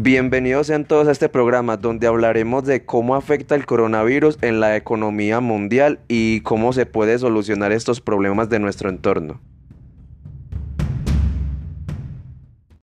Bienvenidos sean todos a este programa donde hablaremos de cómo afecta el coronavirus en la economía mundial y cómo se puede solucionar estos problemas de nuestro entorno.